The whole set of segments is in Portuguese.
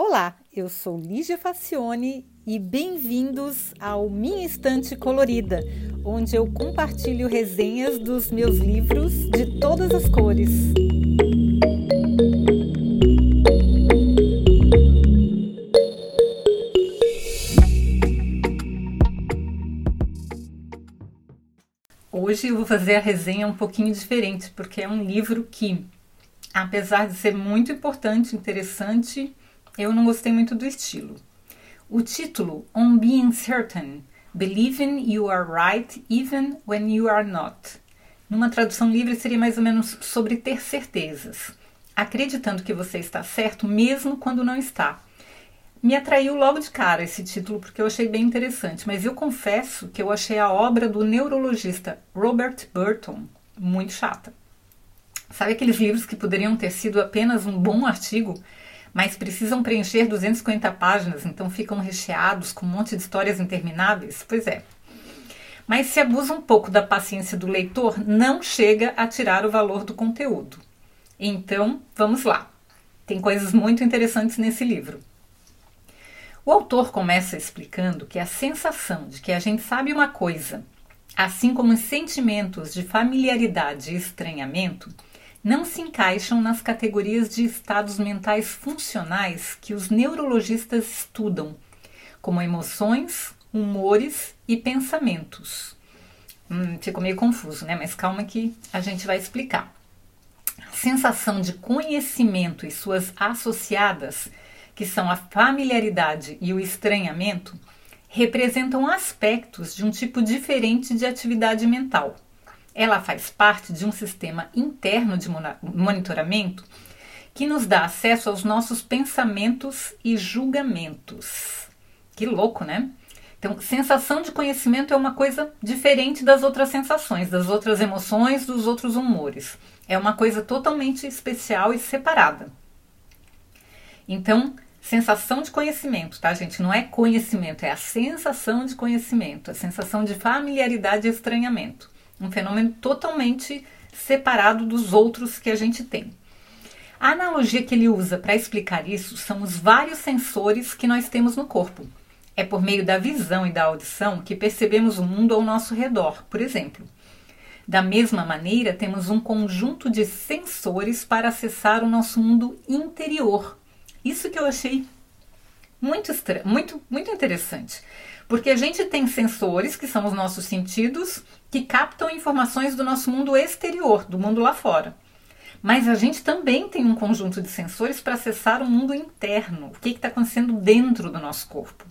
Olá, eu sou Lígia Facione e bem-vindos ao Minha Estante Colorida, onde eu compartilho resenhas dos meus livros de todas as cores. Hoje eu vou fazer a resenha um pouquinho diferente, porque é um livro que, apesar de ser muito importante, interessante, eu não gostei muito do estilo. O título, On Being Certain, Believing You Are Right Even When You Are Not. Numa tradução livre seria mais ou menos sobre ter certezas, acreditando que você está certo mesmo quando não está. Me atraiu logo de cara esse título porque eu achei bem interessante, mas eu confesso que eu achei a obra do neurologista Robert Burton muito chata. Sabe aqueles livros que poderiam ter sido apenas um bom artigo, mas precisam preencher 250 páginas, então ficam recheados com um monte de histórias intermináveis? Pois é. Mas se abusa um pouco da paciência do leitor, não chega a tirar o valor do conteúdo. Então, vamos lá. Tem coisas muito interessantes nesse livro. O autor começa explicando que a sensação de que a gente sabe uma coisa, assim como os sentimentos de familiaridade e estranhamento, não se encaixam nas categorias de estados mentais funcionais que os neurologistas estudam, como emoções, humores e pensamentos. Hum, ficou meio confuso, né? Mas calma que a gente vai explicar. A sensação de conhecimento e suas associadas que são a familiaridade e o estranhamento, representam aspectos de um tipo diferente de atividade mental. Ela faz parte de um sistema interno de monitoramento que nos dá acesso aos nossos pensamentos e julgamentos. Que louco, né? Então, sensação de conhecimento é uma coisa diferente das outras sensações, das outras emoções, dos outros humores. É uma coisa totalmente especial e separada. Então, Sensação de conhecimento, tá, gente? Não é conhecimento, é a sensação de conhecimento, a sensação de familiaridade e estranhamento. Um fenômeno totalmente separado dos outros que a gente tem. A analogia que ele usa para explicar isso são os vários sensores que nós temos no corpo. É por meio da visão e da audição que percebemos o mundo ao nosso redor, por exemplo. Da mesma maneira, temos um conjunto de sensores para acessar o nosso mundo interior, isso que eu achei muito, muito, muito interessante. Porque a gente tem sensores, que são os nossos sentidos, que captam informações do nosso mundo exterior, do mundo lá fora. Mas a gente também tem um conjunto de sensores para acessar o mundo interno, o que está acontecendo dentro do nosso corpo.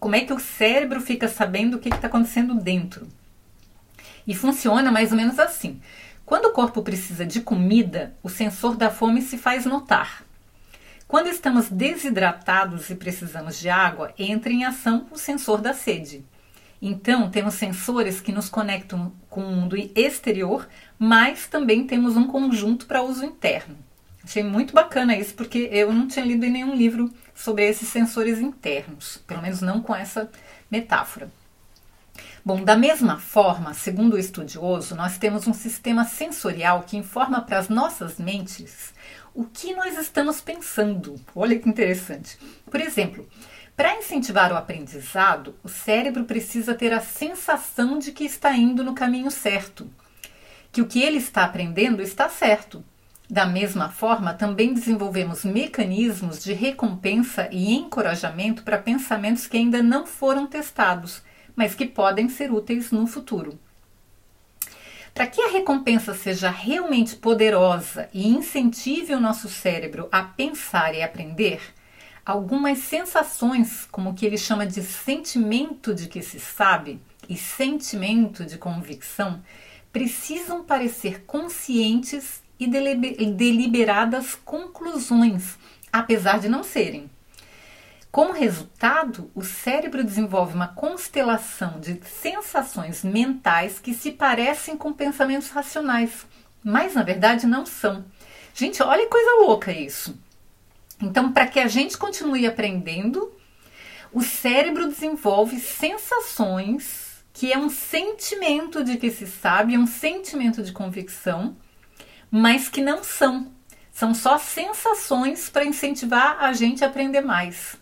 Como é que o cérebro fica sabendo o que está acontecendo dentro? E funciona mais ou menos assim. Quando o corpo precisa de comida, o sensor da fome se faz notar. Quando estamos desidratados e precisamos de água, entra em ação o sensor da sede. Então, temos sensores que nos conectam com o mundo exterior, mas também temos um conjunto para uso interno. Achei muito bacana isso, porque eu não tinha lido em nenhum livro sobre esses sensores internos, pelo menos não com essa metáfora. Bom, da mesma forma, segundo o estudioso, nós temos um sistema sensorial que informa para as nossas mentes o que nós estamos pensando. Olha que interessante. Por exemplo, para incentivar o aprendizado, o cérebro precisa ter a sensação de que está indo no caminho certo, que o que ele está aprendendo está certo. Da mesma forma, também desenvolvemos mecanismos de recompensa e encorajamento para pensamentos que ainda não foram testados, mas que podem ser úteis no futuro. Para que a recompensa seja realmente poderosa e incentive o nosso cérebro a pensar e aprender, algumas sensações, como o que ele chama de sentimento de que se sabe e sentimento de convicção, precisam parecer conscientes e deliberadas conclusões, apesar de não serem. Como resultado, o cérebro desenvolve uma constelação de sensações mentais que se parecem com pensamentos racionais, mas na verdade não são. Gente, olha que coisa louca isso. Então, para que a gente continue aprendendo, o cérebro desenvolve sensações que é um sentimento de que se sabe, é um sentimento de convicção, mas que não são são só sensações para incentivar a gente a aprender mais.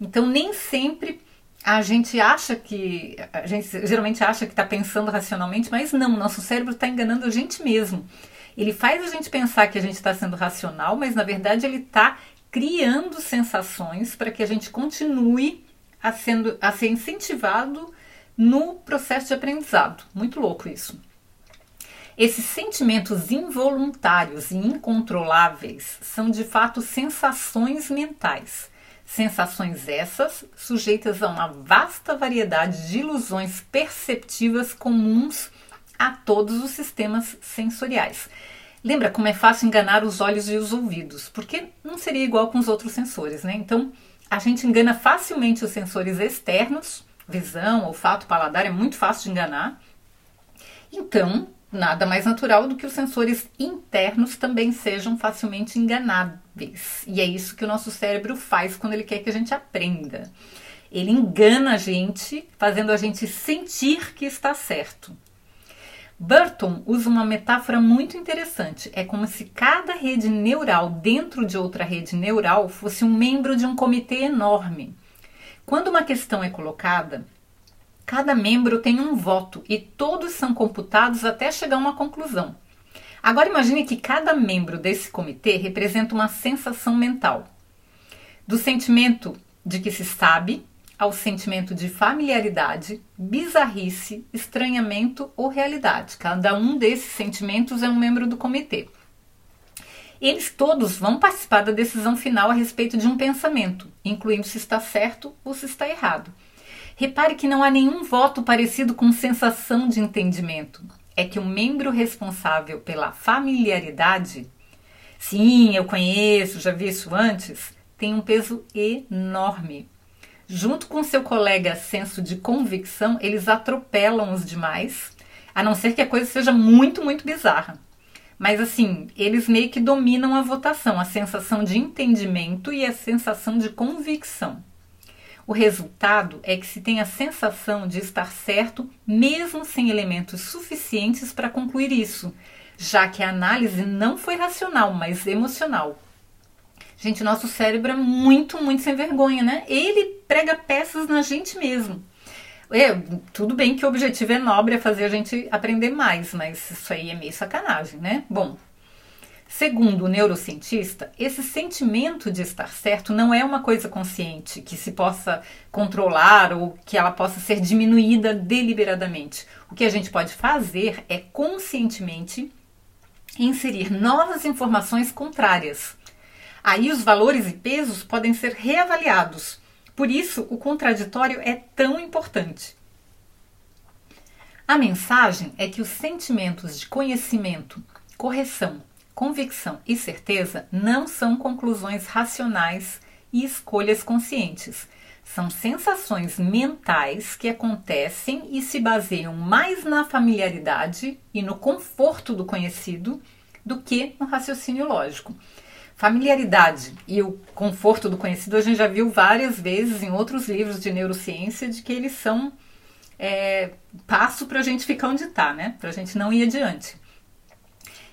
Então, nem sempre a gente acha que. A gente geralmente acha que está pensando racionalmente, mas não, nosso cérebro está enganando a gente mesmo. Ele faz a gente pensar que a gente está sendo racional, mas na verdade ele está criando sensações para que a gente continue a, sendo, a ser incentivado no processo de aprendizado. Muito louco isso. Esses sentimentos involuntários e incontroláveis são de fato sensações mentais. Sensações essas sujeitas a uma vasta variedade de ilusões perceptivas comuns a todos os sistemas sensoriais. Lembra como é fácil enganar os olhos e os ouvidos? Porque não seria igual com os outros sensores, né? Então, a gente engana facilmente os sensores externos, visão, olfato, paladar, é muito fácil de enganar. Então, nada mais natural do que os sensores internos também sejam facilmente enganáveis. E é isso que o nosso cérebro faz quando ele quer que a gente aprenda. Ele engana a gente, fazendo a gente sentir que está certo. Burton usa uma metáfora muito interessante. É como se cada rede neural dentro de outra rede neural fosse um membro de um comitê enorme. Quando uma questão é colocada, cada membro tem um voto e todos são computados até chegar a uma conclusão. Agora imagine que cada membro desse comitê representa uma sensação mental. Do sentimento de que se sabe ao sentimento de familiaridade, bizarrice, estranhamento ou realidade. Cada um desses sentimentos é um membro do comitê. Eles todos vão participar da decisão final a respeito de um pensamento, incluindo se está certo ou se está errado. Repare que não há nenhum voto parecido com sensação de entendimento. É que o um membro responsável pela familiaridade, sim, eu conheço, já vi isso antes, tem um peso enorme junto com seu colega senso de convicção, eles atropelam os demais, a não ser que a coisa seja muito, muito bizarra. Mas assim, eles meio que dominam a votação, a sensação de entendimento e a sensação de convicção. O resultado é que se tem a sensação de estar certo, mesmo sem elementos suficientes para concluir isso, já que a análise não foi racional, mas emocional. Gente, nosso cérebro é muito, muito sem vergonha, né? Ele prega peças na gente mesmo. É, tudo bem que o objetivo é nobre, é fazer a gente aprender mais, mas isso aí é meio sacanagem, né? Bom, segundo o neurocientista, esse sentimento de estar certo não é uma coisa consciente que se possa controlar ou que ela possa ser diminuída deliberadamente. O que a gente pode fazer é conscientemente inserir novas informações contrárias Aí os valores e pesos podem ser reavaliados. Por isso, o contraditório é tão importante. A mensagem é que os sentimentos de conhecimento, correção, convicção e certeza não são conclusões racionais e escolhas conscientes. São sensações mentais que acontecem e se baseiam mais na familiaridade e no conforto do conhecido do que no raciocínio lógico. Familiaridade e o conforto do conhecido a gente já viu várias vezes em outros livros de neurociência de que eles são é, passo para a gente ficar onde está, né? Para a gente não ir adiante.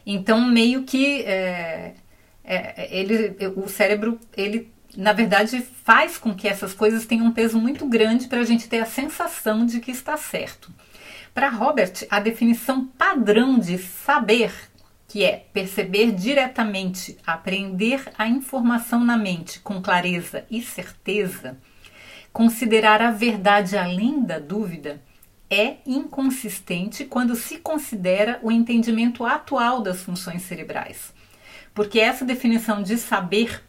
Então, meio que é, é, ele, o cérebro, ele na verdade faz com que essas coisas tenham um peso muito grande para a gente ter a sensação de que está certo. Para Robert, a definição padrão de saber que é perceber diretamente, aprender a informação na mente com clareza e certeza, considerar a verdade além da dúvida, é inconsistente quando se considera o entendimento atual das funções cerebrais. Porque essa definição de saber,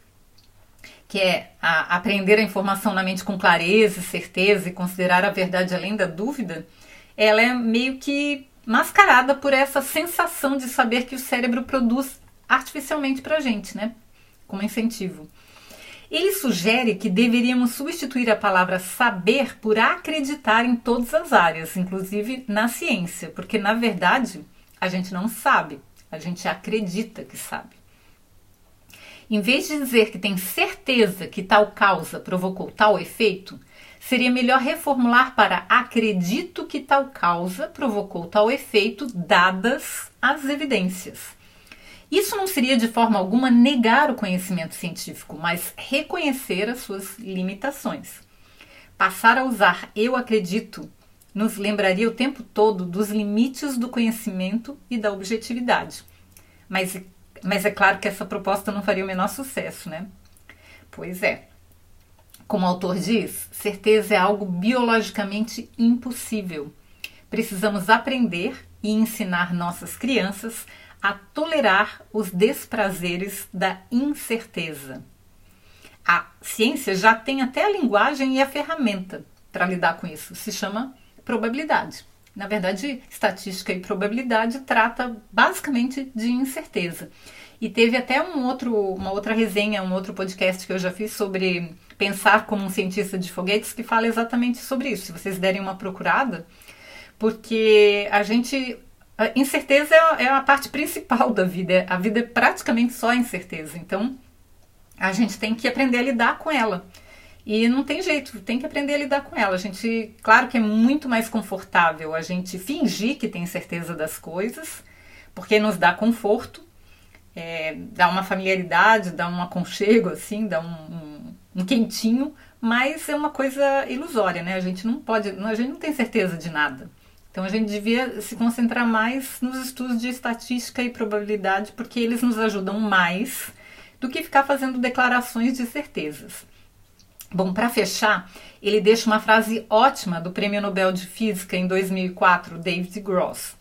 que é a aprender a informação na mente com clareza e certeza e considerar a verdade além da dúvida, ela é meio que mascarada por essa sensação de saber que o cérebro produz artificialmente para a gente, né? Como incentivo. Ele sugere que deveríamos substituir a palavra saber por acreditar em todas as áreas, inclusive na ciência, porque na verdade a gente não sabe, a gente acredita que sabe. Em vez de dizer que tem certeza que tal causa provocou tal efeito, seria melhor reformular para acredito que tal causa provocou tal efeito, dadas as evidências. Isso seria de forma alguma negar o conhecimento científico, mas reconhecer as suas limitações. Passar a usar eu acredito nos lembraria o tempo todo dos limites do conhecimento e da objetividade. Mas, mas é claro que essa proposta não faria o menor sucesso, né? Pois é. Como o autor diz, certeza é algo biologicamente impossível. Precisamos aprender e ensinar nossas crianças a tolerar os desprazeres da incerteza. A ciência já tem até a linguagem e a ferramenta para lidar com isso. Se chama probabilidade. Na verdade, estatística e probabilidade trata basicamente de incerteza. E teve até um outro, uma outra resenha, um outro podcast que eu já fiz sobre pensar como um cientista de foguetes que fala exatamente sobre isso. Se vocês derem uma procurada, porque a gente a incerteza é, é a parte principal da vida. A vida é praticamente só incerteza. Então, a gente tem que aprender a lidar com ela. E não tem jeito, tem que aprender a lidar com ela. A gente, claro que é muito mais confortável a gente fingir que tem certeza das coisas, porque nos dá conforto, é, dá uma familiaridade, dá um aconchego, assim, dá um, um, um quentinho, mas é uma coisa ilusória, né? A gente não pode, a gente não tem certeza de nada. Então a gente devia se concentrar mais nos estudos de estatística e probabilidade, porque eles nos ajudam mais do que ficar fazendo declarações de certezas. Bom, para fechar, ele deixa uma frase ótima do Prêmio Nobel de Física em 2004, David Gross.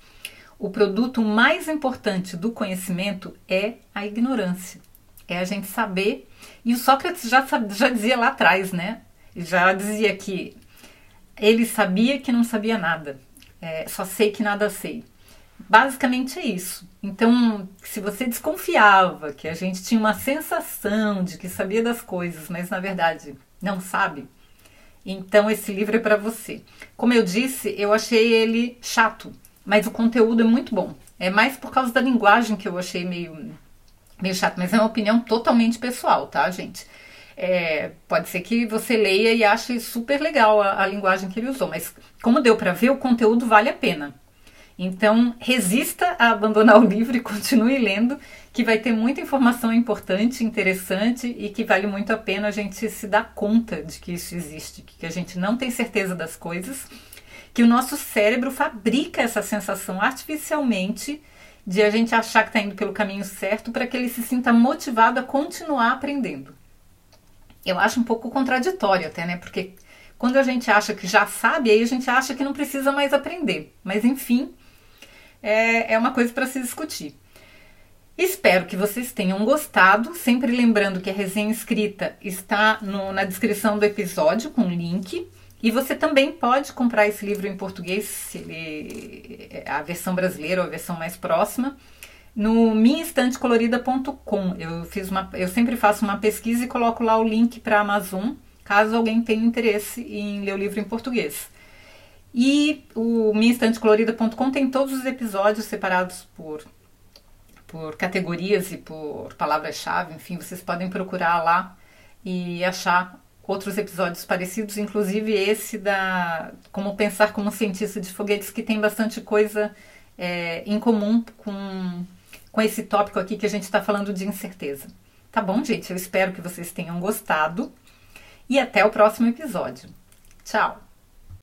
O produto mais importante do conhecimento é a ignorância. É a gente saber. E o Sócrates já, já dizia lá atrás, né? Já dizia que ele sabia que não sabia nada é, só sei que nada sei. Basicamente é isso. Então, se você desconfiava que a gente tinha uma sensação de que sabia das coisas, mas na verdade não sabe, então esse livro é para você. Como eu disse, eu achei ele chato, mas o conteúdo é muito bom. É mais por causa da linguagem que eu achei meio, meio chato, mas é uma opinião totalmente pessoal, tá, gente? É, pode ser que você leia e ache super legal a, a linguagem que ele usou, mas como deu para ver, o conteúdo vale a pena. Então, resista a abandonar o livro e continue lendo, que vai ter muita informação importante, interessante e que vale muito a pena a gente se dar conta de que isso existe, que a gente não tem certeza das coisas, que o nosso cérebro fabrica essa sensação artificialmente de a gente achar que está indo pelo caminho certo para que ele se sinta motivado a continuar aprendendo eu acho um pouco contraditório até, né? Porque quando a gente acha que já sabe, aí a gente acha que não precisa mais aprender. Mas enfim, é, é uma coisa para se discutir. Espero que vocês tenham gostado. Sempre lembrando que a resenha escrita está no, na descrição do episódio com link. E você também pode comprar esse livro em português, ele, a versão brasileira ou a versão mais próxima no minhaestantecolorida.com. Eu fiz uma, eu sempre faço uma pesquisa e coloco lá o link para a Amazon, caso alguém tenha interesse em ler o livro em português. E o minhaestantecolorida.com tem todos os episódios separados por por categorias e por palavras-chave, enfim, vocês podem procurar lá e achar outros episódios parecidos, inclusive esse da Como Pensar como Cientista de Foguetes, que tem bastante coisa é, em comum com com esse tópico aqui que a gente está falando de incerteza. Tá bom, gente? Eu espero que vocês tenham gostado e até o próximo episódio. Tchau!